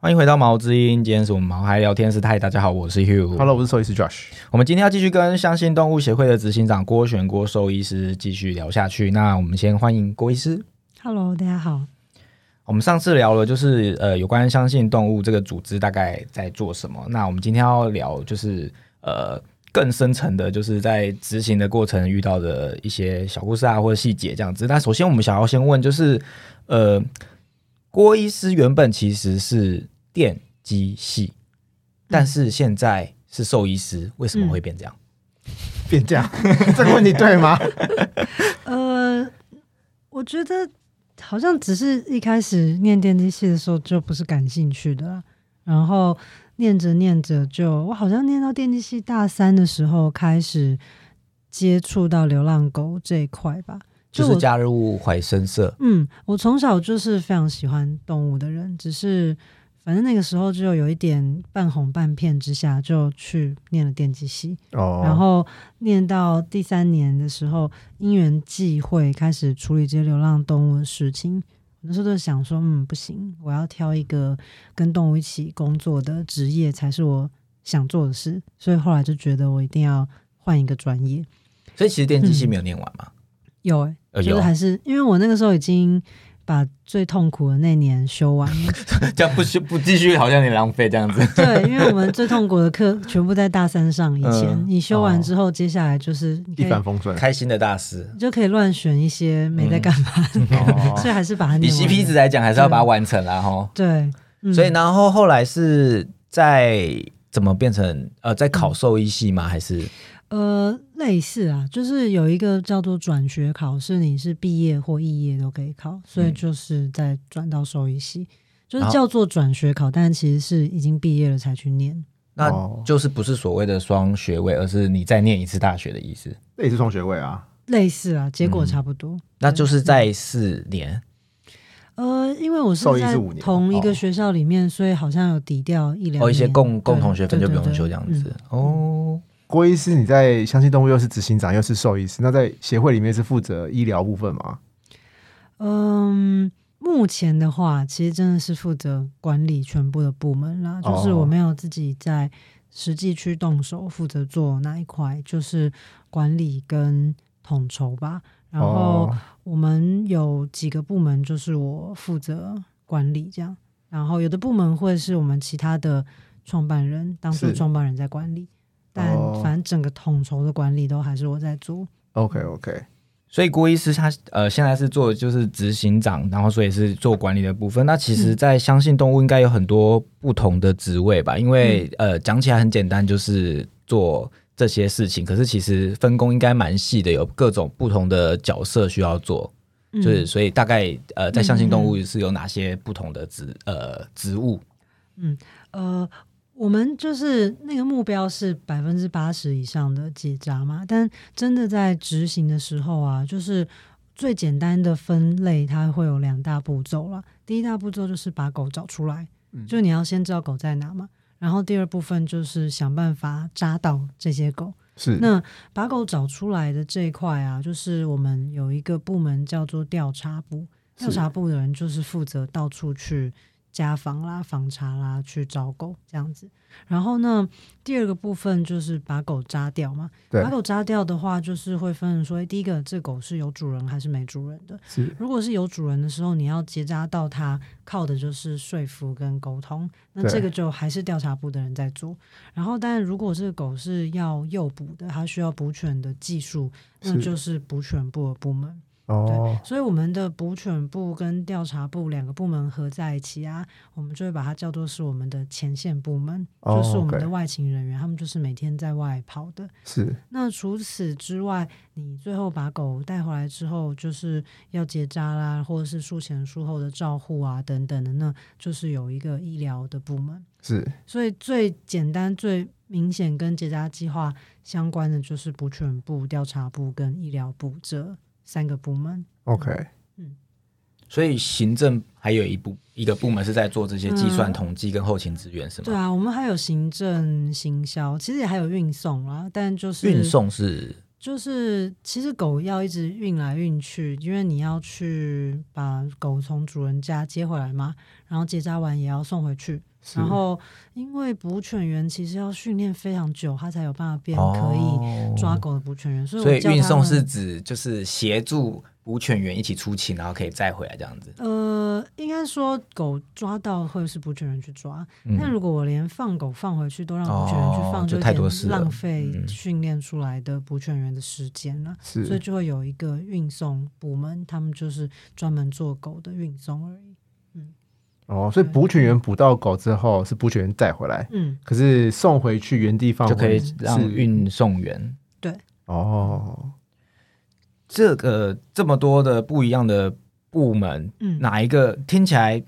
欢迎回到毛之音，今天是我们毛孩聊天室。嗨，大家好，我是 Hugh。Hello，我是兽医师 Josh。我们今天要继续跟相信动物协会的执行长郭璇郭兽医师继续聊下去。那我们先欢迎郭医师。Hello，大家好。我们上次聊了就是呃有关相信动物这个组织大概在做什么。那我们今天要聊就是呃更深层的，就是在执行的过程遇到的一些小故事啊或者细节这样子。那首先我们想要先问就是呃郭医师原本其实是电机系，但是现在是兽医师，为什么会变这样？变这样，这个问题对吗？呃，我觉得好像只是一开始念电机系的时候就不是感兴趣的啦，然后念着念着就，我好像念到电机系大三的时候开始接触到流浪狗这一块吧。就是加入怀生社，嗯，我从小就是非常喜欢动物的人，只是反正那个时候就有一点半哄半骗之下就去念了电机系。哦，然后念到第三年的时候，因缘际会开始处理这些流浪动物的事情。那时候就想说，嗯，不行，我要挑一个跟动物一起工作的职业才是我想做的事。所以后来就觉得我一定要换一个专业。所以其实电机系没有念完嘛。有就是还是因为我那个时候已经把最痛苦的那年修完了。这样不修不继续好像有点浪费这样子。对，因为我们最痛苦的课全部在大三上以前，嗯你修完之后，接下来就是一帆风顺。开心的大师，你就可以乱选一些没在干嘛所以还是把它以 CP 值来讲，还是要把它完成了哈。对，嗯所以然后后来是在怎么变成呃在考兽医系吗？还是呃类似啊，就是有一个叫做转学考试，你是毕业或肄业都可以考，所以嗯就是再转到兽医系，就是叫做转学考，但其实是已经毕业了才去念。那哦就是不是所谓的双学位，而是你再念一次大学的意思？那也是双学位啊。类似啊，结果嗯差不多。那就是在四年呃，因为我是在同一个哦学校里面，所以好像有抵掉一两哦，一些共共同学分就不用修这样子嗯哦。郭医师，你在相信动物又是执行长又是兽医师，那在协会里面是负责医疗部分吗？嗯，目前的话，其实真的是负责管理全部的部门啦，哦就是我没有自己在实际去动手负责做那一块，就是管理跟统筹吧。然后哦我们有几个部门，就是我负责管理这样，然后有的部门会是我们其他的创办人当初是创办人在管理，但哦反正整个统筹的管理都还是我在做。，OK OK，所以郭医师他呃现在是做就是执行长，然后所以是做管理的部分。那其实，嗯在相信动物应该有很多不同的职位吧？因为、嗯呃讲起来很简单，就是做这些事情，可是其实分工应该蛮细的，有各种不同的角色需要做。嗯就是所以大概呃在相信动物嗯是有哪些不同的职呃职务？嗯呃，我们就是那个目标是百分之八十以上的结扎嘛，但真的在执行的时候啊，就是最简单的分类，它会有两大步骤了。第一大步骤就是把狗找出来，嗯就你要先知道狗在哪嘛。然后第二部分就是想办法扎到这些狗。是那把狗找出来的这一块啊，就是我们有一个部门叫做调查部，调查部的人就是负责到处去家访啦、访查啦，去找狗这样子。然后呢，第二个部分就是把狗扎掉嘛。把狗扎掉的话，就是会分成说，第一个这狗是有主人还是没主人的。是如果是有主人的时候，你要结扎到它，靠的就是说服跟沟通。那这个就还是调查部的人在做。然后，但如果这个狗是要诱捕的，它需要捕犬的技术，那就是捕犬部的部门。哦，所以我们的捕犬部跟调查部两个部门合在一起啊，我们就会把它叫做是我们的前线部门，哦就是我们的外勤人员，他们就是每天在外跑的。是那除此之外，你最后把狗带回来之后，就是要结扎啦，或者是术前术后的照护啊等等的，那就是有一个医疗的部门。是所以最简单、最明显跟结扎计划相关的，就是捕犬部、调查部跟医疗部这三个部门。OK，嗯所以行政还有一部一个部门是在做这些计算、嗯统计跟后勤资源，是吗？对啊，我们还有行政、行销，其实也还有运送啦，但就是运送是就是其实狗要一直运来运去，因为你要去把狗从主人家接回来嘛，然后结扎完也要送回去，是然后因为捕犬员其实要训练非常久，他才有办法变可以抓狗的捕犬员，所以哦所以运送是指就是协助捕犬员一起出勤，然后可以再回来这样子。呃，应该说狗抓到会是捕犬人去抓，嗯但如果我连放狗放回去都让捕犬人去放，哦就太多事浪费嗯训练出来的捕犬员的时间了。所以就会有一个运送部门，他们就是专门做狗的运送而已。哦，所以捕犬员捕到狗之后是捕犬员带回来，嗯，可是送回去原地放就可以让是运送员对。哦，这个这么多的不一样的部门，嗯。哪一个听起来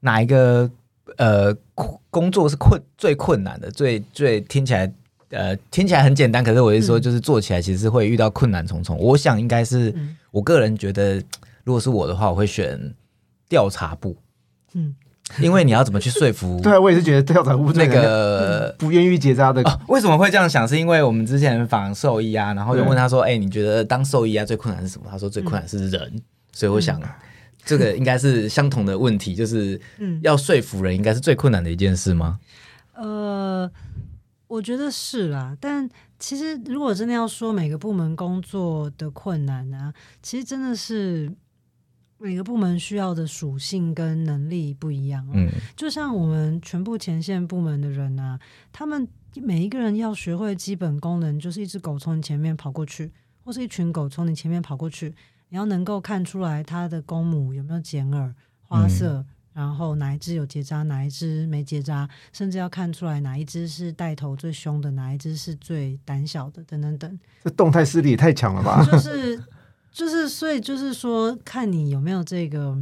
哪一个呃工工作是困最困难的，最最听起来呃听起来很简单，可是我是说嗯。就是做起来其实会遇到困难重重。我想应该是嗯。我个人觉得，如果是我的话，我会选调查部，嗯，因为你要怎么去说服 对啊，我也是觉得调查部那个 不愿意结扎的哦，为什么会这样想？是因为我们之前访兽医啊，然后就问他说：“哎、你觉得当兽医啊最困难是什么？”他说：“最困难是人。所以我想，这个应该是相同的问题，就是嗯要说服人，应该是最困难的一件事吗？呃，我觉得是啦，但其实如果真的要说每个部门工作的困难啊，其实真的是每个部门需要的属性跟能力不一样、哦。嗯，就像我们全部前线部门的人啊，他们每一个人要学会基本功能，就是一只狗从你前面跑过去，或是一群狗从你前面跑过去，你要能够看出来它的公母有没有剪耳、花色，然后哪一只有结扎，哪一只没结扎，甚至要看出来哪一只是带头最凶的，哪一只是最胆小的，等等等。这动态视力也太强了吧？就是就是，所以就是说，看你有没有这个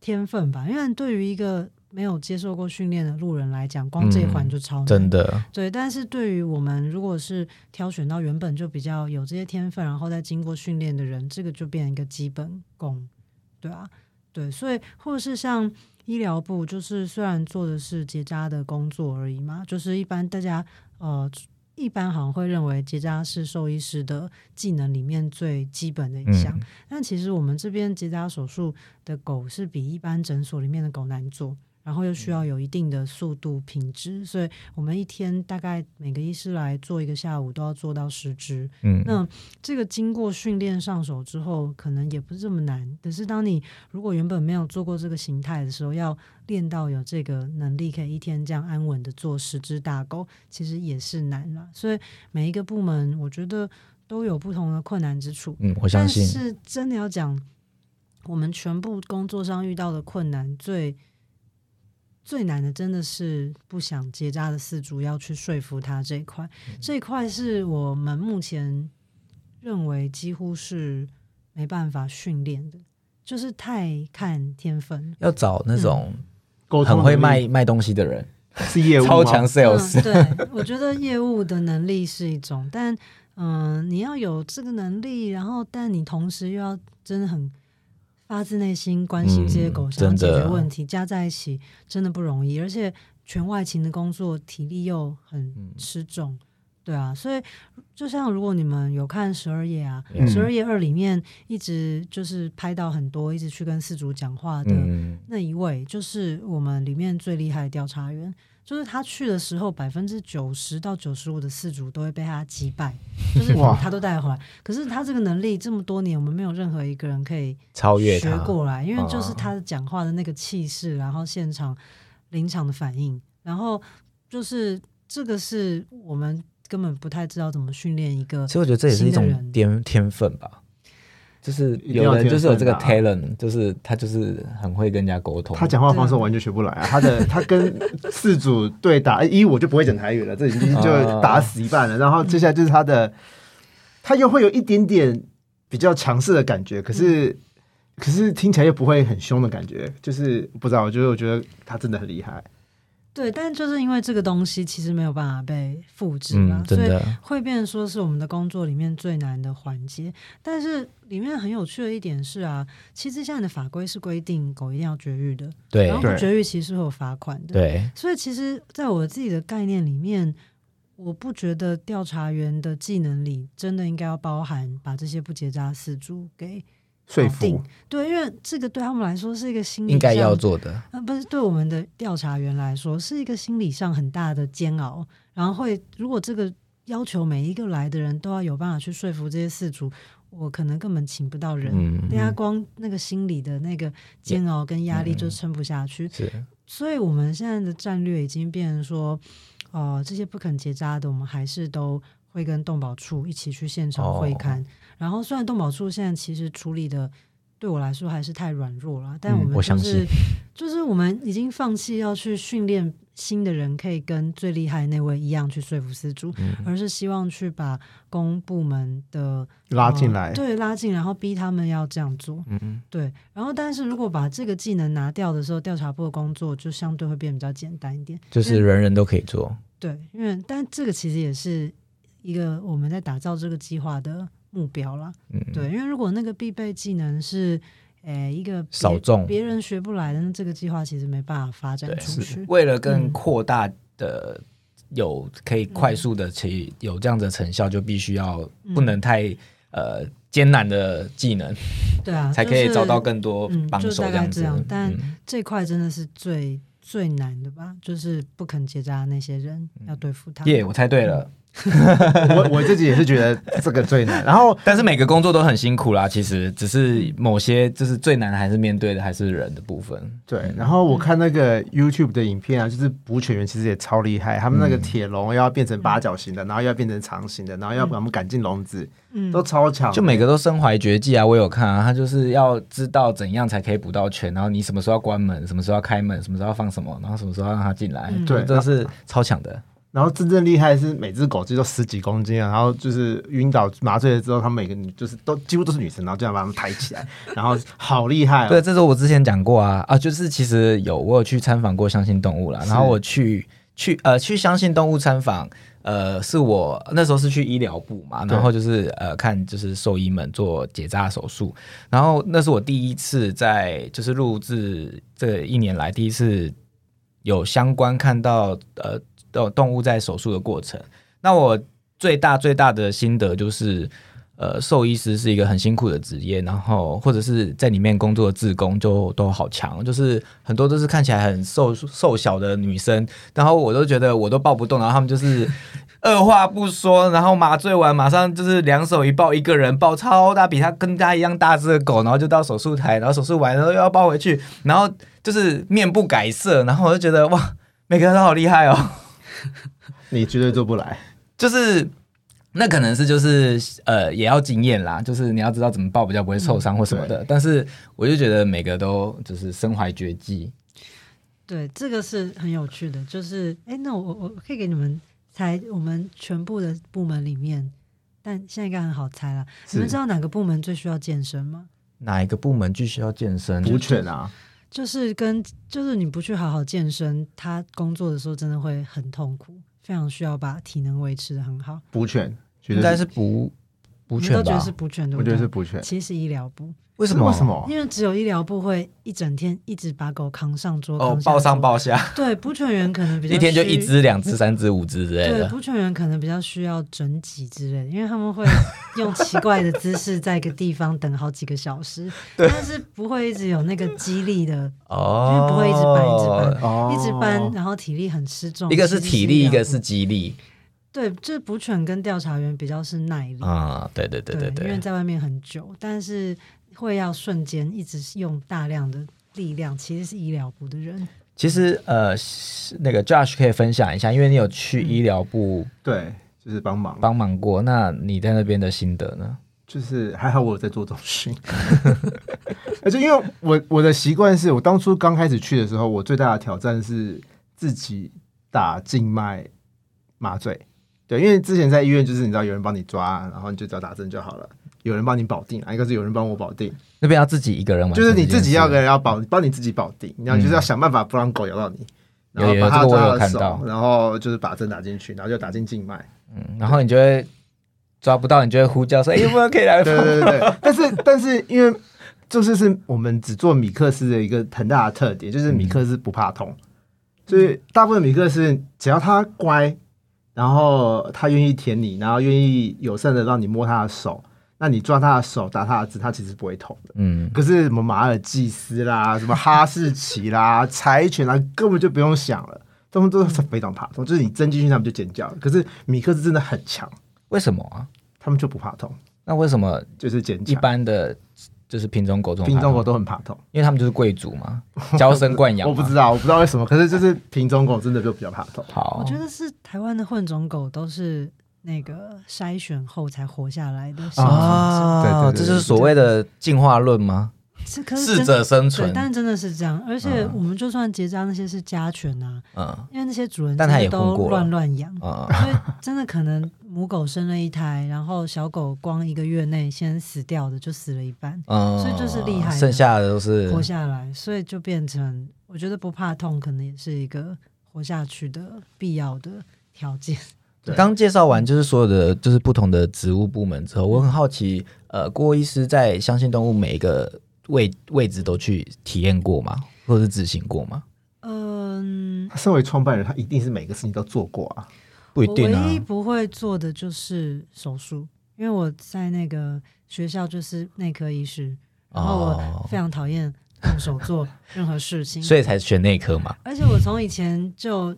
天分吧。因为对于一个没有接受过训练的路人来讲，光这一环就超难。真的，对，但是对于我们如果是挑选到原本就比较有这些天分，然后再经过训练的人，这个就变成一个基本功，对啊，对，所以或者是像医疗部，就是虽然做的是结扎的工作而已嘛，就是一般大家呃。一般好像会认为结扎是兽医师的技能里面最基本的一项，嗯，但其实我们这边结扎手术的狗是比一般诊所里面的狗难做，然后又需要有一定的速度品质，所以我们一天大概每个医师来做一个下午都要做到十只。嗯，那这个经过训练上手之后，可能也不是这么难。可是当你如果原本没有做过这个形态的时候，要练到有这个能力，可以一天这样安稳的做十只大狗，其实也是难了。所以每一个部门，我觉得都有不同的困难之处。嗯，我相但，是真的要讲，我们全部工作上遇到的困难，最最难的真的是不想结扎的饲主要去说服他这一块，嗯。这一块是我们目前认为几乎是没办法训练的，就是太看天分。要找那种沟通很会卖卖东西的人，是业务 超强 sales，、嗯，对，我觉得业务的能力是一种，但嗯、你要有这个能力，然后但你同时又要真的很发自内心关心这些狗，嗯想要解决问题，加在一起真的不容易，而且全外勤的工作体力又很嗯吃重。对啊，所以就像如果你们有看十二夜啊，嗯。十二夜二里面一直就是拍到很多一直去跟四主讲话的嗯，那一位就是我们里面最厉害的调查员，就是他去的时候，百分之九十到九十五的四主都会被他击败，就是他都带回来。可是他这个能力这么多年，我们没有任何一个人可以超越学，过来，因为就是。啊他讲话的那个气势，然后现场临场的反应，然后就是这个是我们根本不太知道怎么训练一个其实我觉得这也是一种天天分吧，就是有人就是有这个 talent，就是他就是很会跟人家沟通。他讲话方式我完全学不来啊！他的他跟四组对打，一我就不会讲台语了，这已经就打死一半了。然后接下来就是他的，他又会有一点点比较强势的感觉，可是、可是听起来又不会很凶的感觉，就是不知道，我觉得我觉得他真的很厉害。对，但就是因为这个东西其实没有办法被复制嘛，嗯，所以，会变成说是我们的工作里面最难的环节。但是里面很有趣的一点是啊，其实现在的法规是规定狗一定要绝育的，对然后不对绝育其实是会有罚款的。对，所以其实，在我自己的概念里面，我不觉得调查员的技能里真的应该要包含把这些不结扎饲主给说服，对，因为这个对他们来说是一个心理应该要上做的。呃，不是对我们的调查员来说是一个心理上很大的煎熬，然后会如果这个要求每一个来的人都要有办法去说服这些事主，我可能根本请不到人，嗯，大家光那个心理的那个煎熬跟压力就撑不下去，是所以我们现在的战略已经变成说，呃，这些不肯结扎的，我们还是都会跟动保处一起去现场会看。哦然后虽然动保处现在其实处理的对我来说还是太软弱了，但嗯我们就是、就是我们已经放弃要去训练新的人可以跟最厉害那位一样去说服饲主，嗯而是希望去把公部门的拉进来呃，对，拉进，然后逼他们要这样做。嗯，对，然后但是如果把这个技能拿掉的时候，调查部的工作就相对会变比较简单一点。就是人人都可以做。对，因为但这个其实也是一个我们在打造这个计划的目标啦。嗯，对，因为如果那个必备技能是诶一个别少众别人学不来的，那这个计划其实没办法发展出去。为了更嗯扩大的有可以快速的其有这样的成效，就必须要不能太呃艰难的技能，对啊，才可以找到更多嗯帮就大概手样子这样。但嗯这块真的是最最难的吧？就是不肯结扎的那些人要对付他们。耶，我猜对了。我我自己也是觉得这个最难。然后 但是每个工作都很辛苦啦，其实只是某些就是最难还是面对的还是人的部分。对，然后我看那个 YouTube 的影片啊，就是捕犬员其实也超厉害，他们那个铁笼要变成八角形的，然后要变成长形的，然后要把它们赶进笼子，嗯，都超强。就每个都身怀绝技啊！我有看啊，他就是要知道怎样才可以捕到犬，然后你什么时候要关门，什么时候要开门，什么时候要放什么，然后什么时候让它进来，嗯对这是超强的。然后真正厉害的是每只狗就都十几公斤啊，然后就是晕倒麻醉了之后，他们每个女就是都几乎都是女生，然后这样把它们抬起来，然后好厉害、对，哦。这是我之前讲过啊啊，就是其实有我有去参访过相信动物啦，然后我去去呃去相信动物参访，呃，是我那时候是去医疗部嘛，然后就是呃看就是兽医们做结扎手术，然后那是我第一次在就是录制这一年来第一次有相关看到呃动动物在手术的过程，那我最大最大的心得就是。呃，兽医师是一个很辛苦的职业，然后或者是在里面工作的志工就都好强，就是很多都是看起来很瘦瘦小的女生，然后我都觉得我都抱不动，然后他们就是二话不说，然后麻醉完马上就是两手一抱，一个人抱超大，比他跟他一样大只的狗，然后就到手术台，然后手术完然后又要抱回去，然后就是面不改色，然后我就觉得哇，每个人都好厉害哦。你绝对做不来。就是那可能是就是呃也要经验啦，就是你要知道怎么抱比较不会受伤或什么的。但是我就觉得每个都就是身怀绝技，对，这个是很有趣的，就是哎，那我我可以给你们猜，我们全部的部门里面，但现在应该很好猜了。你们知道哪个部门最需要健身吗？哪一个部门最需要健身？补犬啊，就是跟就是你不去好好健身，他工作的时候真的会很痛苦，非常需要把体能维持的很好。补犬应该是补补犬吧你们都觉得？是补犬，对不对？我觉得是补犬。其实医疗部，为什么？为什？么？因为只有医疗部会一整天一直把狗扛上桌，哦抱上。抱下，对，捕犬员可能比较一天就一只、两只、三只、五只之类的对，的。捕犬员可能比较需要整脊之类的，因为他们会用奇怪的姿势在一个地方等好几个小时，但是不会一直有那个激励的，哦，因为不会一直搬一直搬哦一直搬，然后体力很吃重。一个是体力，一个是激励对，就是捕犬跟调查员比较是耐力，啊。对对对对因为，在外面很久，但是会要瞬间一直用大量的力量，其实是医疗部的人。其实呃，那个 Josh 可以分享一下，因为你有去医疗部对，就是帮忙。帮忙过，那你在那边的心得呢？就是还好我有在做中训，而且因为我我的习惯是我当初刚开始去的时候，我最大的挑战是自己打静脉麻醉。对，因为之前在医院就是你知道有人帮你抓，然后你就只要打针就好了，有人帮你保定啊，一个是有人帮我保定，那边要自己一个人玩就是你自己要个人要保帮你自己保定，你要就是要想办法不让狗咬到你，然后把它抓到手，然后就是把针打进去，然后就打进静脉。嗯，然后你就会抓不到，你就会呼叫说：“哎、有没有可以来对？”对对对，但是但是因为就是是我们只做米克斯的一个很大的特点，就是米克斯不怕痛，所以大部分米克斯只要它乖，然后它愿意舔你，然后愿意友善的让你摸它的手，那你抓他的手，打他的字，他其实不会痛的。嗯，可是什么马尔济斯啦，什么哈士奇啦、柴犬啦，根本就不用想了，他们都是非常怕痛，就是你针进去，他们就尖叫。可是米克斯真的很强，为什么啊？他们就不怕痛，那为什么就是坚一。般的就是品种狗这种品种狗狗，都很怕痛，因为他们就是贵族嘛，娇生惯养。我不知道，我不知道为什么，可是就是品种狗真的就比较怕痛。好，我觉得是台湾的混种狗都是那个筛选后才活下来的啊，对对对这就是所谓的进化论吗？是可是适者生存，。但真的是这样，而且嗯我们就算结扎那些是家犬啊，嗯因为那些主人但他也都乱乱养，嗯，所以真的可能母狗生了一胎，然后小狗光一个月内先死掉的就死了一半，嗯，所以就是厉害剩下的都是活下来，所以就变成我觉得不怕痛，可能也是一个活下去的必要的条件。对刚介绍完就是所有的就是不同的植物部门之后，我很好奇，呃，郭医师在相信动物每一个位位置都去体验过吗？或者是执行过吗？嗯，他身为创办人，他一定是每个事情都做过啊。不一定啊唯一。不会做的就是手术，因为我在那个学校就是内科医师，然后我哦非常讨厌动手做任何事情，所以才选内科嘛。而且我从以前就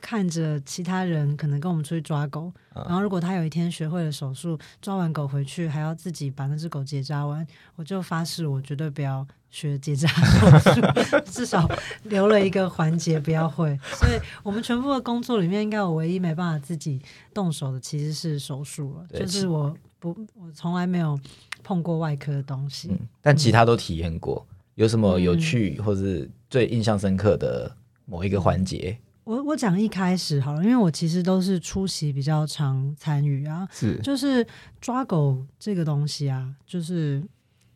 看着其他人可能跟我们出去抓狗，嗯然后如果他有一天学会了手术，抓完狗回去还要自己把那只狗结扎完，我就发誓我绝对不要学结扎手术，至少留了一个环节不要会。所以我们全部的工作里面，应该我唯一没办法自己动手的其实是手术了，就是我不我从来没有碰过外科的东西。嗯，但其他都体验过。有什么有趣或是最印象深刻的某一个环节？我我讲一开始好了，因为我其实都是出席比较常参与啊，是就是抓狗这个东西啊，就是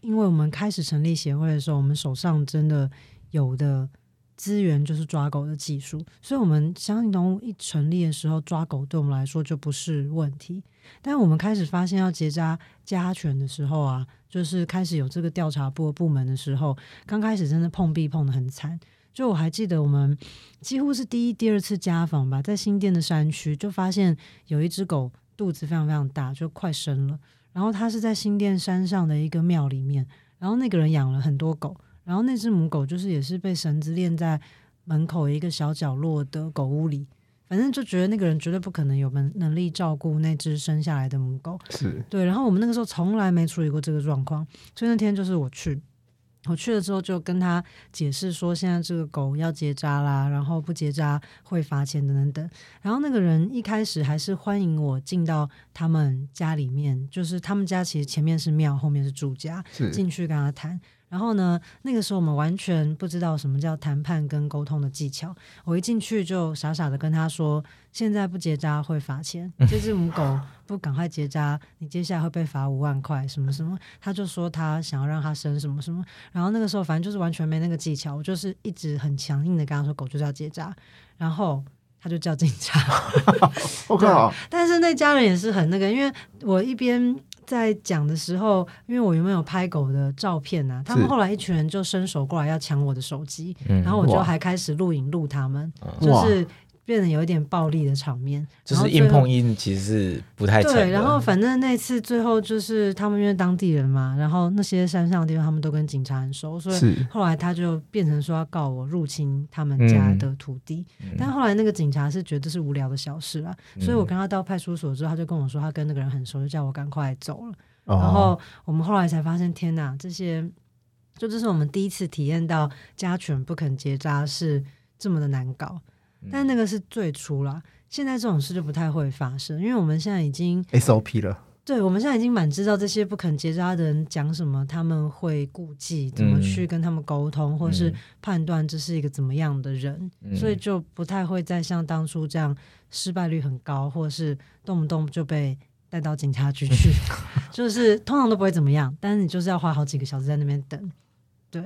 因为我们开始成立协会的时候，我们手上真的有的资源就是抓狗的技术，所以我们相信动物一成立的时候，抓狗对我们来说就不是问题。但我们开始发现要结扎家犬的时候啊，就是开始有这个调查部部门的时候，刚开始真的碰壁碰的很惨。就我还记得我们几乎是第一、第二次家访吧，在新店的山区就发现有一只狗肚子非常非常大，就快生了。然后它是在新店山上的一个庙里面，然后那个人养了很多狗，然后那只母狗就是也是被绳子链在门口一个小角落的狗屋里，反正就觉得那个人绝对不可能有能能力照顾那只生下来的母狗。是，对，然后我们那个时候从来没处理过这个状况，所以那天就是我去，我去了之后就跟他解释说，现在这个狗要结扎啦，然后不结扎会罚钱等等等。然后那个人一开始还是欢迎我进到他们家里面，就是他们家其实前面是庙，后面是住家，进去跟他谈。然后呢，那个时候我们完全不知道什么叫谈判跟沟通的技巧。我一进去就傻傻的跟他说：“现在不结扎会罚钱，这只母狗不赶快结扎，你接下来会被罚五万块，什么什么。”他就说他想要让它生什么什么。然后那个时候反正就是完全没那个技巧，我就是一直很强硬的跟他说狗就是要结扎，然后他就叫警察。OK，但是那家人也是很那个，因为我一边在讲的时候，因为我原本有拍狗的照片啊，他们后来一群人就伸手过来要抢我的手机，嗯。然后我就还开始录影录他们，嗯。就是变得有一点暴力的场面，就是硬碰硬，其实是不太。对，然后反正那次最后就是他们因为当地人嘛，然后那些山上的地方他们都跟警察很熟，所以后来他就变成说要告我入侵他们家的土地，嗯。但后来那个警察是觉得是无聊的小事啊，所以我跟他到派出所之后，他就跟我说他跟那个人很熟，就叫我赶快走了。哦。然后我们后来才发现，天哪，这些就这是我们第一次体验到家犬不肯结扎是这么的难搞，嗯但那个是最初啦。现在这种事就不太会发生，因为我们现在已经 SOP 了，对，我们现在已经蛮知道这些不肯结扎的人讲什么，他们会顾忌怎么嗯去跟他们沟通，或是嗯判断这是一个怎么样的人，嗯所以就不太会再像当初这样失败率很高，或者是动不动就被带到警察局去，就是通常都不会怎么样，但是你就是要花好几个小时在那边等。对，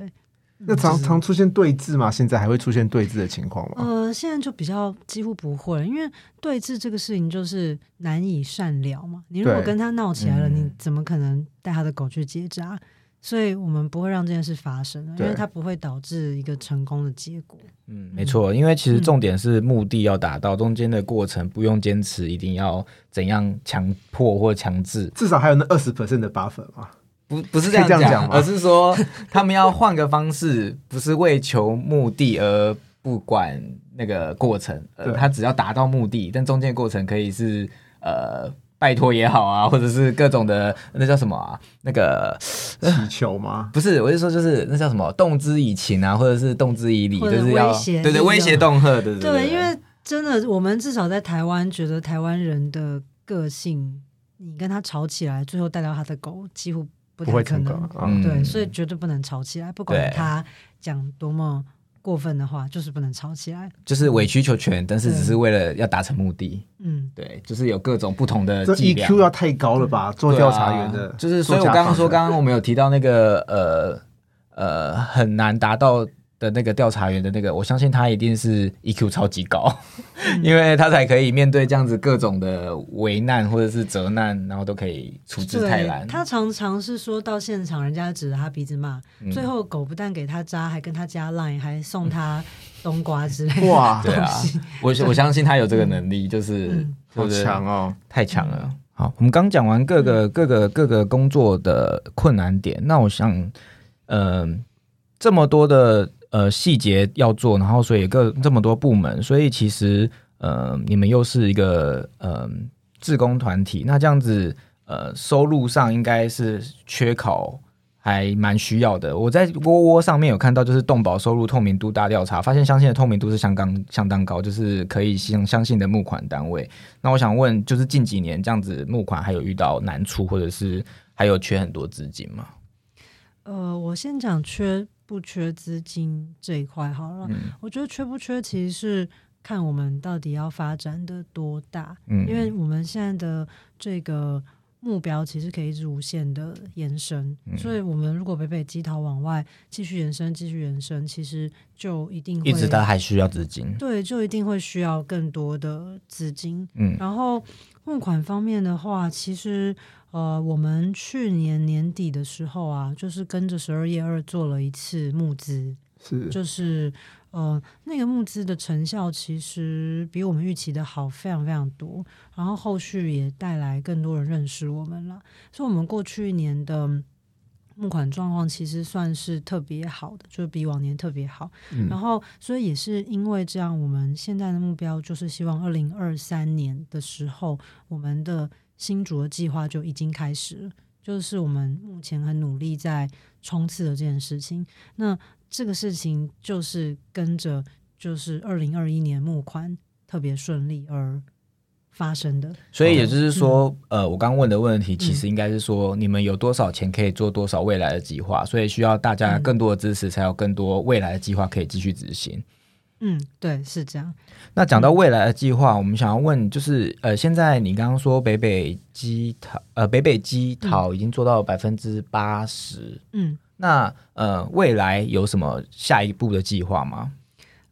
那常常出现对峙嘛？现在还会出现对峙的情况吗？呃，现在就比较几乎不会，因为对峙这个事情就是难以善了嘛。你如果跟他闹起来了，嗯你怎么可能带他的狗去结扎？所以我们不会让这件事发生，因为它不会导致一个成功的结果。嗯，没错，因为其实重点是目的要达到，中间的过程不用坚持一定要怎样强迫或强制，至少还有那二十 percent 的 buffer 嘛。不不是这样讲而是说他们要换个方式，不是为求目的而不管那个过程，呃，他只要达到目的，但中间过程可以是呃拜托也好啊，或者是各种的那叫什么啊，那个祈求吗？不是，我是说就是那叫什么动之以情啊，或者是动之以理，就是要对对威胁恫吓，对对对，因为真的，我们至少在台湾觉得台湾人的个性，你跟他吵起来，最后带到他的狗，几乎不太可不会成。嗯，对，所以绝对不能吵起来，不管他讲多么过分的话，就是不能吵起来。就是委曲求全，但是只是为了要达成目的。嗯，对，就是有各种不同的。EQ 要太高了吧？做调查员的啊，就是，所以我刚刚说，刚刚我们有提到那个呃呃很难达到的那个调查员的那个，我相信他一定是 EQ 超级高，因为他才可以面对这样子各种的危难或者是责难，然后都可以处之泰对然。他常常是说到现场，人家指着他鼻子骂，嗯最后狗不但给他扎，还跟他加 line，还送他冬瓜之类的。哇，对啊，我我相信他有这个能力，就是嗯好强哦！太强了。好，我们刚讲完各个各个各个工作的困难点，那我想，嗯、这么多的呃细节要做，然后所以各这么多部门，所以其实呃你们又是一个呃志工团体，那这样子呃收入上应该是缺口。还蛮需要的。我在窝窝上面有看到，就是动保收入透明度大调查，发现相信的透明度是相当相当高，就是可以相相信的募款单位。那我想问，就是近几年这样子募款还有遇到难处，或者是还有缺很多资金吗？呃，我先讲缺不缺资金这一块好了。嗯我觉得缺不缺其实是看我们到底要发展的多大，嗯因为我们现在的这个目标其实可以一直无限的延伸，嗯所以我们如果北北基桃往外继续延伸、继续延伸，其实就一定会一直都还需要资金。对，就一定会需要更多的资金。嗯然后募款方面的话，其实呃，我们去年年底的时候啊，就是跟着十二月二做了一次募资，是就是呃，那个募资的成效其实比我们预期的好非常非常多，然后后续也带来更多人认识我们了，所以我们过去一年的。募款状况其实算是特别好的，就是比往年特别好。嗯然后，所以也是因为这样，我们现在的目标就是希望二零二三年的时候，我们的新竹的计划就已经开始了，就是我们目前很努力在冲刺的这件事情。那这个事情就是跟着就是二零二一年募款特别顺利而发生的。所以也就是说，嗯呃，我刚问的问题其实应该是说，你们有多少钱可以做多少未来的计划，所以需要大家更多的支持，才有更多未来的计划可以继续执行。嗯，对，是这样。那讲到未来的计划，我们想要问，就是呃，现在你刚刚说北北基桃，呃，北北基桃已经做到百分之八十，嗯。那呃，未来有什么下一步的计划吗？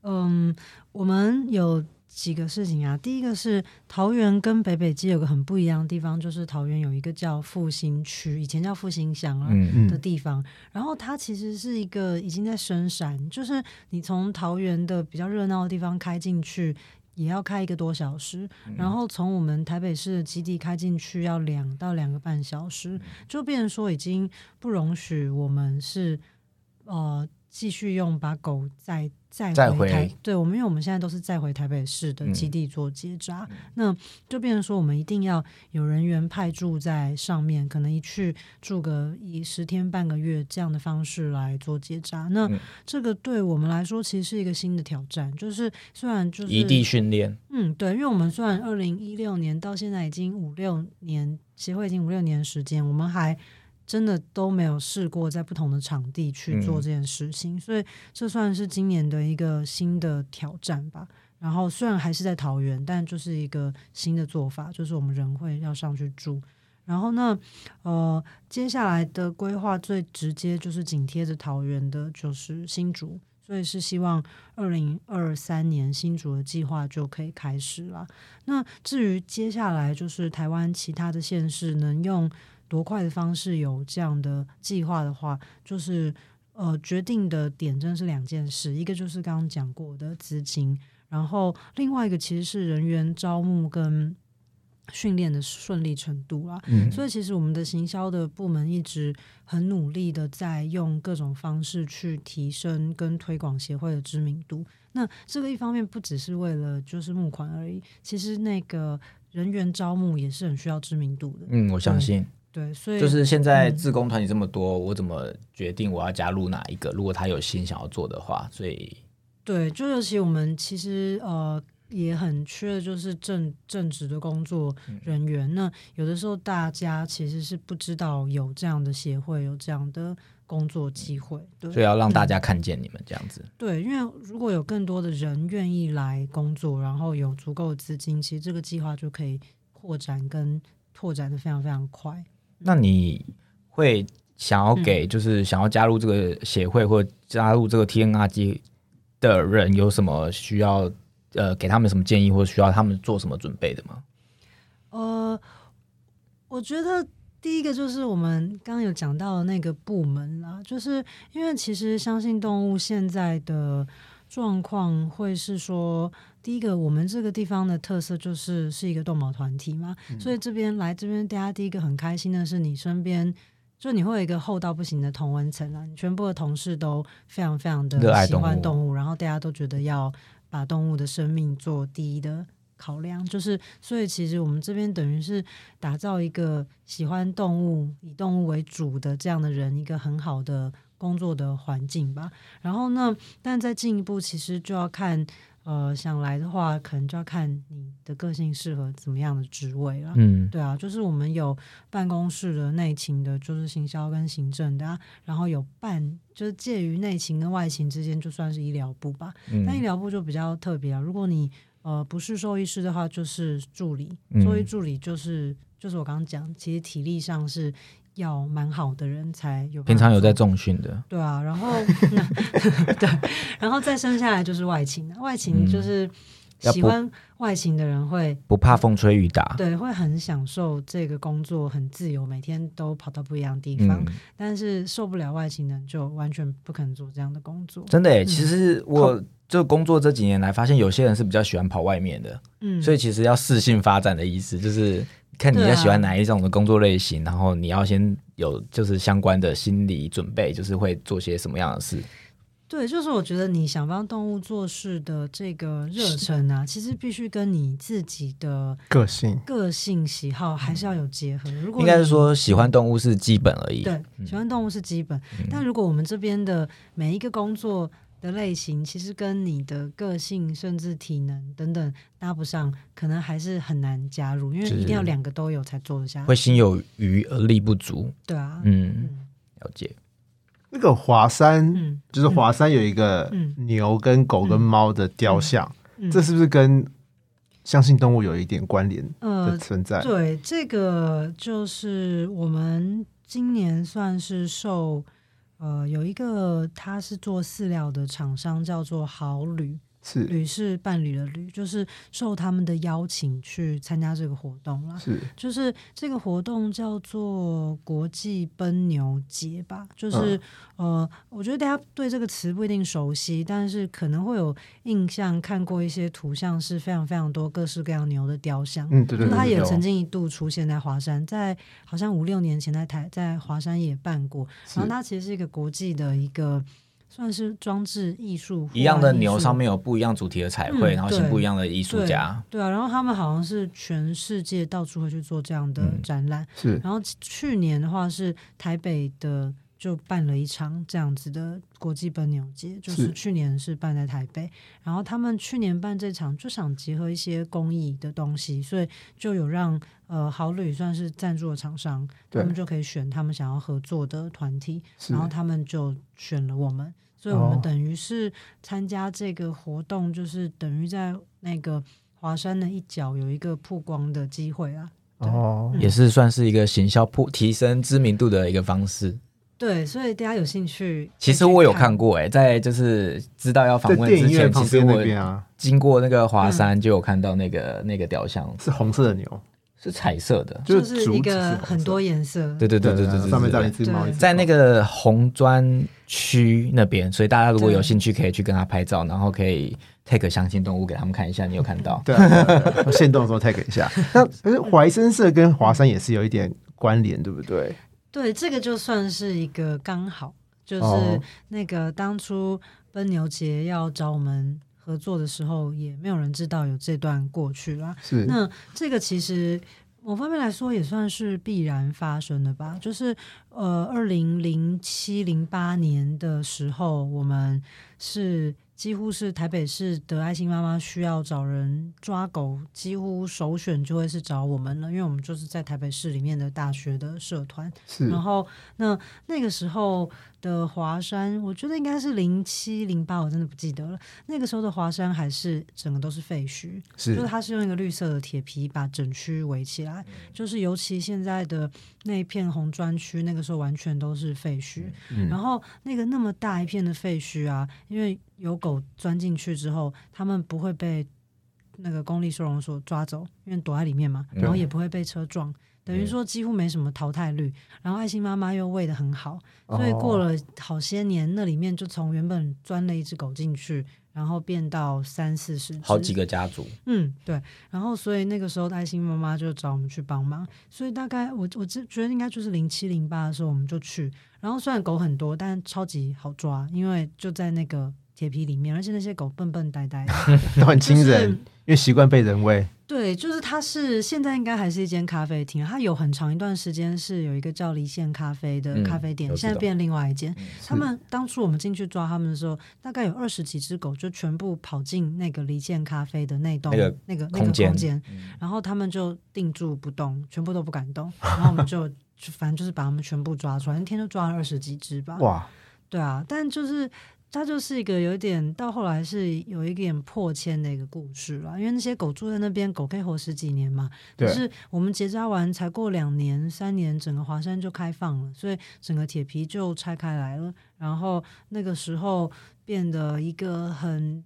嗯，我们有几个事情啊。第一个是桃园跟北北基有个很不一样的地方，就是桃园有一个叫复兴区，以前叫复兴乡啊。嗯的地方，然后它其实是一个已经在深山，就是你从桃园的比较热闹的地方开进去，也要开一个多小时，然后从我们台北市的基地开进去要两到两个半小时，就变成说已经不容许我们是呃继续用把狗再再再回回台，对我们因为我们现在都是再回台北市的基地做结扎，那就变成说我们一定要有人员派驻在上面，可能一去住个以十天半个月这样的方式来做结扎。那嗯。这个对我们来说其实是一个新的挑战，就是虽然就是异地训练，嗯，对，因为我们虽然二零一六年到现在已经五六年，协会已经五六年时间，我们还真的都没有试过在不同的场地去做嗯这件事情，所以这算是今年的一个新的挑战吧。然后虽然还是在桃园，但就是一个新的做法，就是我们人会要上去住。然后呢，呃，接下来的规划最直接就是紧贴着桃园的，就是新竹，所以是希望二零二三年新竹的计划就可以开始了。那至于接下来就是台湾其他的县市能用多快的方式有这样的计划的话，就是呃决定的点真的是两件事，一个就是刚刚讲过的资金，然后另外一个其实是人员招募跟训练的顺利程度啦。嗯，所以其实我们的行销的部门一直很努力的在用各种方式去提升跟推广协会的知名度。那这个一方面不只是为了就是募款而已，其实那个人员招募也是很需要知名度的。嗯，我相信，对，所以就是现在自工团体这么多，我怎么决定我要加入哪一个？如果他有心想要做的话，所以对，就尤其我们其实呃也很缺的，就是正正职的工作人员。那有的时候大家其实是不知道有这样的协会，有这样的工作机会。对，所以要让大家看见你们这样子。对，因为如果有更多的人愿意来工作，然后有足够的资金，其实这个计划就可以扩展跟拓展的非常非常快。那你会想要给就是想要加入这个协会或加入这个 TNRG 的人有什么需要呃给他们什么建议，或者需要他们做什么准备的吗？呃，我觉得第一个就是我们刚刚有讲到的那个部门啦，就是因为其实相信动物现在的状况会是说，第一个我们这个地方的特色就是是一个动保团体嘛，所以这边来这边大家第一个很开心的是你身边。就你会有一个厚到不行的同文层啊，你全部的同事都非常非常的喜欢动物，然后大家都觉得要把动物的生命做第一的考量，就是所以其实我们这边等于是打造一个喜欢动物、以动物为主的这样的人，一个很好的工作的环境吧。然后呢，但再进一步，其实就要看呃想来的话，可能就要看你的个性适合怎么样的职位了。嗯，对啊，就是我们有办公室的内勤的，就是行销跟行政的、啊，然后有办就是介于内勤跟外勤之间，就算是医疗部吧。但医嗯疗部就比较特别啊，如果你呃不是兽医师的话，就是助理，嗯兽医助理就是就是我刚刚讲，其实体力上是要蛮好的人才有平常有在重训的，对啊，然后 对，然后再生下来就是外勤，外勤就是喜欢外勤的人会不怕风吹雨打。对，会很享受这个工作，很自由，每天都跑到不一样的地方。嗯，但是受不了外勤的人，就完全不可能做这样的工作。真的诶，其实我就工作这几年来发现，有些人是比较喜欢跑外面的，嗯，所以其实要适性发展的意思，就是看你要喜欢哪一种的工作类型，然后你要先有就是相关的心理准备，就是会做些什么样的事。对，就是我觉得你想帮动物做事的这个热忱啊，其实必须跟你自己的个性个性喜好还是要有结合。如果应该是说喜欢动物是基本而已。对，喜欢动物是基本，但如果我们这边的每一个工作的类型，其实跟你的个性甚至体能等等搭不上，可能还是很难加入，因为一定要两个都有才做得下去。会心有余而力不足。对啊，嗯，嗯了解。那个华山，嗯就是华山有一个嗯牛跟狗跟猫的雕像，嗯这是不是跟相信动物有一点关联的呃，存在？对，这个就是我们今年算是受呃有一个他是做饲料的厂商叫做好旅，是旅是伴侣的旅，就是受他们的邀请去参加这个活动了。是就是这个活动叫做国际奔牛节吧，就是、呃，我觉得大家对这个词不一定熟悉，但是可能会有印象，看过一些图像，是非常非常多各式各样牛的雕像。嗯，对对对，它也曾经一度出现在华山，在好像五六年前在台在华山也办过。然后它其实是一个国际的一个算是装置艺术，一样的牛。上面有不一样主题的彩绘，嗯然后请不一样的艺术家。对啊，然后他们好像是全世界到处会去做这样的嗯展览。是然后去年的话是台北的就办了一场这样子的国际奔牛节，就是是去年是办在台北，然后他们去年办这场就想结合一些公益的东西，所以就有让呃好旅算是赞助的厂商，他们就可以选他们想要合作的团体，然后他们就选了我们。所以我们哦等于是参加这个活动，就是等于在那个华山的一角有一个曝光的机会啊。对哦，也是算是一个行销铺提升知名度的一个方式。对，所以大家有兴趣，其实我有看过、欸，在就是知道要访问之前，影院旁边那其实我边啊，经过那个华山就有看到那个、那个雕像。是红色的牛，是彩色的，就就是一个很多颜色，对对对对对对，上面对长一只猫，在那个红砖区那边，所以大家如果有兴趣，可以去跟他拍照，然后可以 take 相信动物给他们看一下，你有看到？对啊，对啊对啊。限动的时候 take 一下。那可是怀生色跟华山也是有一点关联，对不对？对，这个就算是一个刚好，就是哦。那个当初奔牛节要找我们合作的时候，也没有人知道有这段过去啦。是那这个其实某方面来说也算是必然发生的吧。就是呃，二零零七零八年的时候，我们是几乎是台北市的爱心妈妈需要找人抓狗，几乎首选就会是找我们了，因为我们就是在台北市里面的大学的社团。是然后那那个时候的华山，我觉得应该是零七零八，我真的不记得了。那个时候的华山还是整个都是废墟，就是是它是用一个绿色的铁皮把整区围起来，就是尤其现在的那一片红砖区，那个时候完全都是废墟。嗯然后那个那么大一片的废墟啊，因为有狗钻进去之后，他们不会被那个公立收容所抓走，因为躲在里面嘛，嗯。然后也不会被车撞。等于说几乎没什么淘汰率，然后爱心妈妈又喂的很好，所以过了了好些年，那里面就从原本钻了一只狗进去，然后变到三四十，好几个家族，嗯，对，然后所以那个时候的爱心妈妈就找我们去帮忙，所以大概我我只觉得应该就是零七零八的时候我们就去，然后虽然狗很多，但超级好抓，因为就在那个铁皮里面，而且那些狗笨笨呆呆的，都很亲就是人，因为习惯被人喂。对，就是它是现在应该还是一间咖啡厅，它有很长一段时间是有一个叫离线咖啡的嗯咖啡店，现在变另外一间。他们当初我们进去抓他们的时候，大概有二十几只狗就全部跑进那个离线咖啡的那栋那个那个那个空间。空间，然后他们就定住不动，全部都不敢动，然后我们就就反正就是把他们全部抓出来，那天就抓了二十几只吧。哇，对啊，但就是它就是一个有一点到后来是有一点破千的一个故事了，因为那些狗住在那边，狗可以活十几年嘛。可对是我们结扎完才过两年、三年，整个华山就开放了，所以整个铁皮就拆开来了。然后那个时候变得一个很。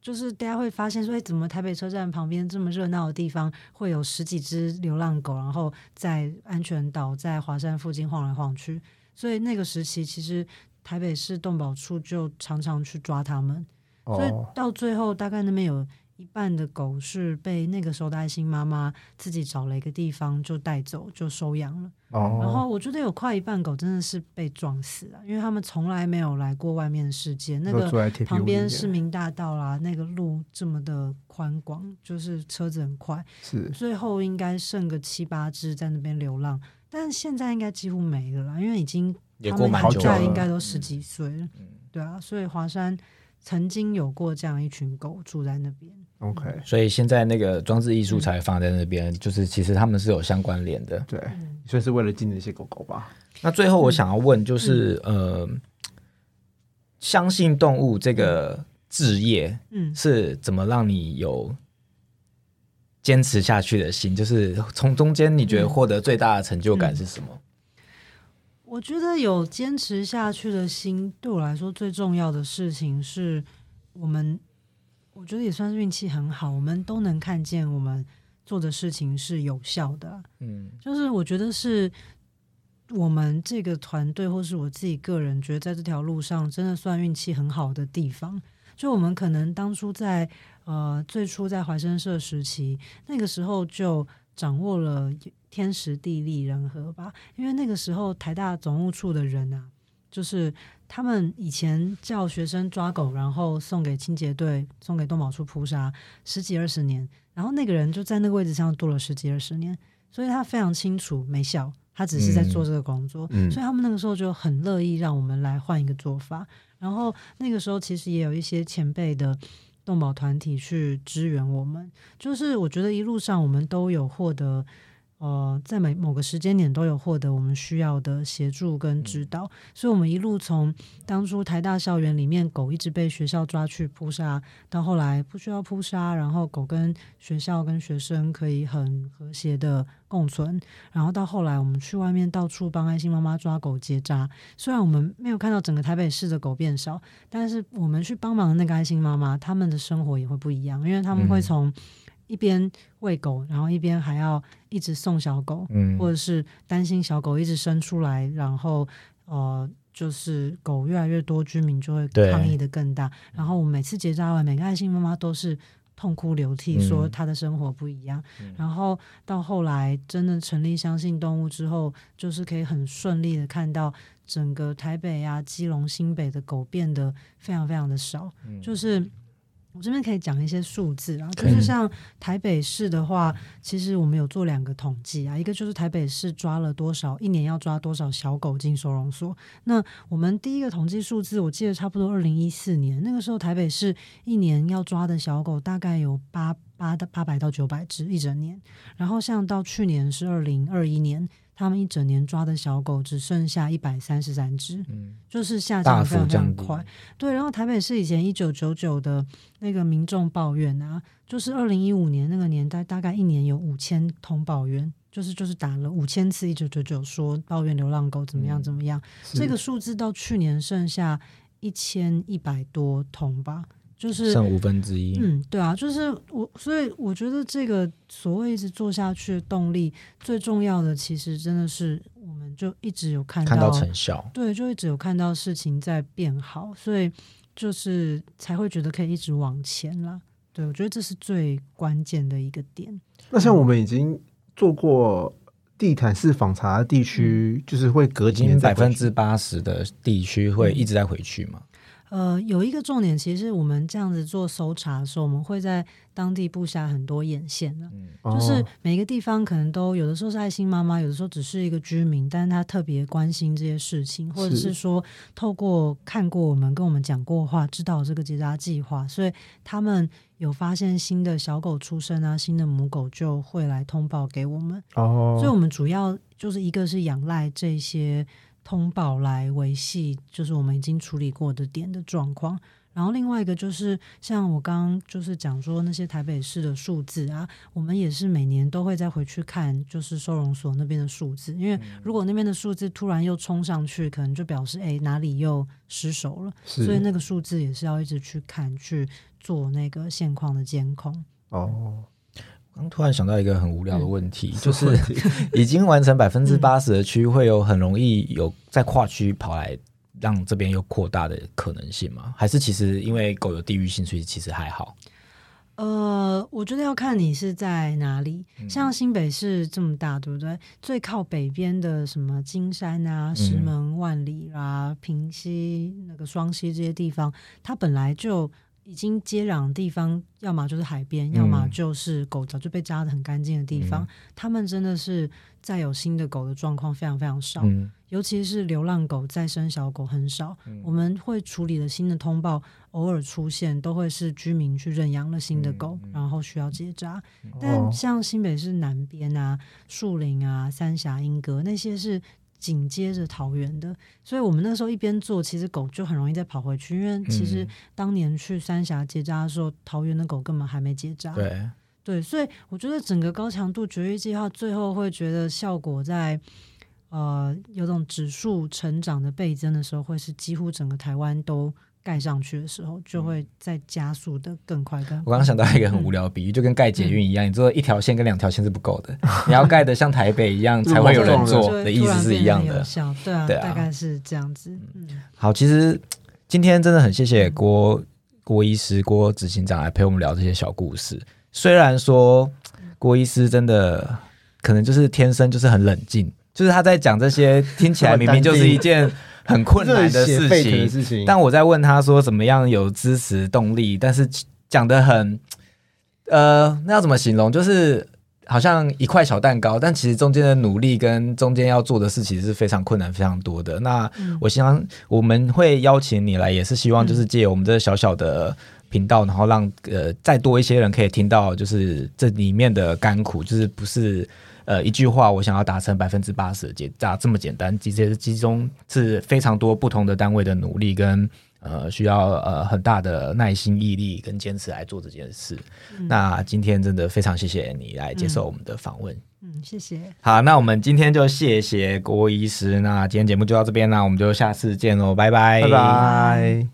就是大家会发现说，哎，怎么台北车站旁边这么热闹的地方，会有十几只流浪狗，然后在安全岛、在华山附近晃来晃去。所以那个时期，其实台北市动保处就常常去抓他们，所以哦，到最后大概那边有一半的狗是被那个时候的爱心妈妈自己找了一个地方就带走，就收养了。哦，然后我觉得有快一半狗真的是被撞死了，因为他们从来没有来过外面的世界。那个旁边市民大道啦，那个路这么的宽广，就是车子很快。是最后应该剩个七八只在那边流浪，但现在应该几乎没了啦，因为已经也过蛮久了现在应该都十几岁了。对啊，所以华山曾经有过这样一群狗住在那边。OK，所以现在那个装置艺术才放在那边，就是其实他们是有相关联的。对，所以是为了纪念那些狗狗吧？那最后我想要问，就是、呃，相信动物这个置业嗯，是怎么让你有坚持下去的心？就是从中间你觉得获得最大的成就感是什么？我觉得有坚持下去的心，对我来说最重要的事情是我们，我觉得也算是运气很好，我们都能看见我们做的事情是有效的啊。嗯就是我觉得是我们这个团队，或是我自己个人，觉得在这条路上真的算运气很好的地方。就我们可能当初在呃最初在怀生社时期，那个时候就掌握了天时地利人和吧，因为那个时候台大总务处的人啊，就是他们以前叫学生抓狗，然后送给清洁队、送给动保处扑杀十几二十年，然后那个人就在那个位置上做了十几二十年，所以他非常清楚没效，他只是在做这个工作，嗯。所以他们那个时候就很乐意让我们来换一个做法。然后那个时候其实也有一些前辈的动保团体去支援我们，就是我觉得一路上我们都有获得。呃，在每某个时间点都有获得我们需要的协助跟指导，所以我们一路从当初台大校园里面狗一直被学校抓去扑杀，到后来不需要扑杀，然后狗跟学校跟学生可以很和谐的共存，然后到后来我们去外面到处帮爱心妈妈抓狗结扎，虽然我们没有看到整个台北市的狗变少，但是我们去帮忙的那个爱心妈妈，他们的生活也会不一样，因为他们会嗯。从一边喂狗，然后一边还要一直送小狗，嗯或者是担心小狗一直生出来，然后呃，就是狗越来越多，居民就会抗议的更大。然后我每次结扎完，每个爱心妈妈都是痛哭流涕，嗯说她的生活不一样。然后到后来真的成立相信动物之后，就是可以很顺利的看到整个台北啊、基隆、新北的狗变得非常非常的少，就是。我这边可以讲一些数字啊，就是像台北市的话，其实我们有做两个统计啊，一个就是台北市抓了多少，一年要抓多少小狗进收容所。那我们第一个统计数字，我记得差不多二零一四年那个时候，台北市一年要抓的小狗大概有八八的八百到九百只一整年。然后像到去年是二零二一年，他们一整年抓的小狗只剩下一百三十三只，嗯就是下降非常快。对，然后台北市以前一九九九的那个民众抱怨啊，就是二零一五年那个年代，大概一年有五千通抱怨，就是就是打了五千次一九九九说抱怨流浪狗怎么样怎么样。这个数字到去年剩下一千一百多通吧，就是剩五分之一。嗯，对啊，就是我，所以我觉得这个所谓一直做下去的动力，最重要的其实真的是我们就一直有看看到成效，对，就一直有看到事情在变好，所以就是才会觉得可以一直往前啦。对，我觉得这是最关键的一个点。那像我们已经做过地毯式访查的地区，就是会隔已几年百分之八十的地区会一直在回去嘛。呃，有一个重点，其实我们这样子做搜查的时候，我们会在当地布下很多眼线的。就是哦每个地方可能都有的时候是爱心妈妈，有的时候只是一个居民，但是他特别关心这些事情，或者是是说透过看过我们跟我们讲过话，知道这个结扎计划，所以他们有发现新的小狗出生啊，新的母狗就会来通报给我们。所以哦，我们主要就是一个是仰赖这些通报来维系，就是我们已经处理过的点的状况。然后另外一个就是像我刚刚就是讲说那些台北市的数字啊，我们也是每年都会再回去看，就是收容所那边的数字，因为如果那边的数字突然又冲上去，可能就表示哎哪里又失守了，所以那个数字也是要一直去看去做那个现况的监控。哦，刚突然想到一个很无聊的问题，就是 已经完成百分之八十的区，会有很容易有在跨区跑来让这边又扩大的可能性吗？还是其实因为狗有地域性，所以其实还好？呃，我觉得要看你是在哪里。像新北市这么大，对不对？最靠北边的什么金山啊、石门、万里啊、平溪、那个双溪这些地方，它本来就已经接壤的地方，要么就是海边，要么就是狗早就被扎的很干净的地方。他们真的是再有新的狗的状况非常非常少。嗯，尤其是流浪狗、再生小狗很少，我们会处理的新的通报，偶尔出现都会是居民去认养了新的狗，然后需要结扎。但像新北市南边啊、树林啊、三峡、莺歌那些是紧接着桃园的，所以我们那时候一边做，其实狗就很容易再跑回去，因为其实当年去三峡结扎的时候，桃园的狗根本还没结扎。对，对，所以我觉得整个高强度绝育计划最后会觉得效果在呃有种指数成长的倍增的时候，会是几乎整个台湾都盖上去的时候，就会再加速的更快更我刚刚想到一个很无聊的比喻，就跟盖捷运一样，你做一条线跟两条线是不够的，你要盖的像台北一样 才会有人就做的意思是一样的对啊，对啊。大概是这样子。嗯，好，其实今天真的很谢谢郭郭医师、郭执行长来陪我们聊这些小故事。虽然说郭医师真的可能就是天生就是很冷静，就是他在讲这些听起来明明就是一件很困难的事情，但我在问他说怎么样有支持动力，但是讲的很，呃，那要怎么形容？就是好像一块小蛋糕，但其实中间的努力跟中间要做的事情是非常困难、非常多的。那我希望我们会邀请你来，也是希望就是借我们这小小的频道，然后让呃再多一些人可以听到，就是这里面的甘苦，就是不是。呃，一句话，我想要达成百分之八十的结扎这么简单，其实其中是非常多不同的单位的努力跟呃需要呃很大的耐心、毅力跟坚持来做这件事。那今天真的非常谢谢你来接受我们的访问。嗯，谢谢。好，那我们今天就谢谢郭医师。那今天节目就到这边啦，我们就下次见喽，拜拜，拜拜。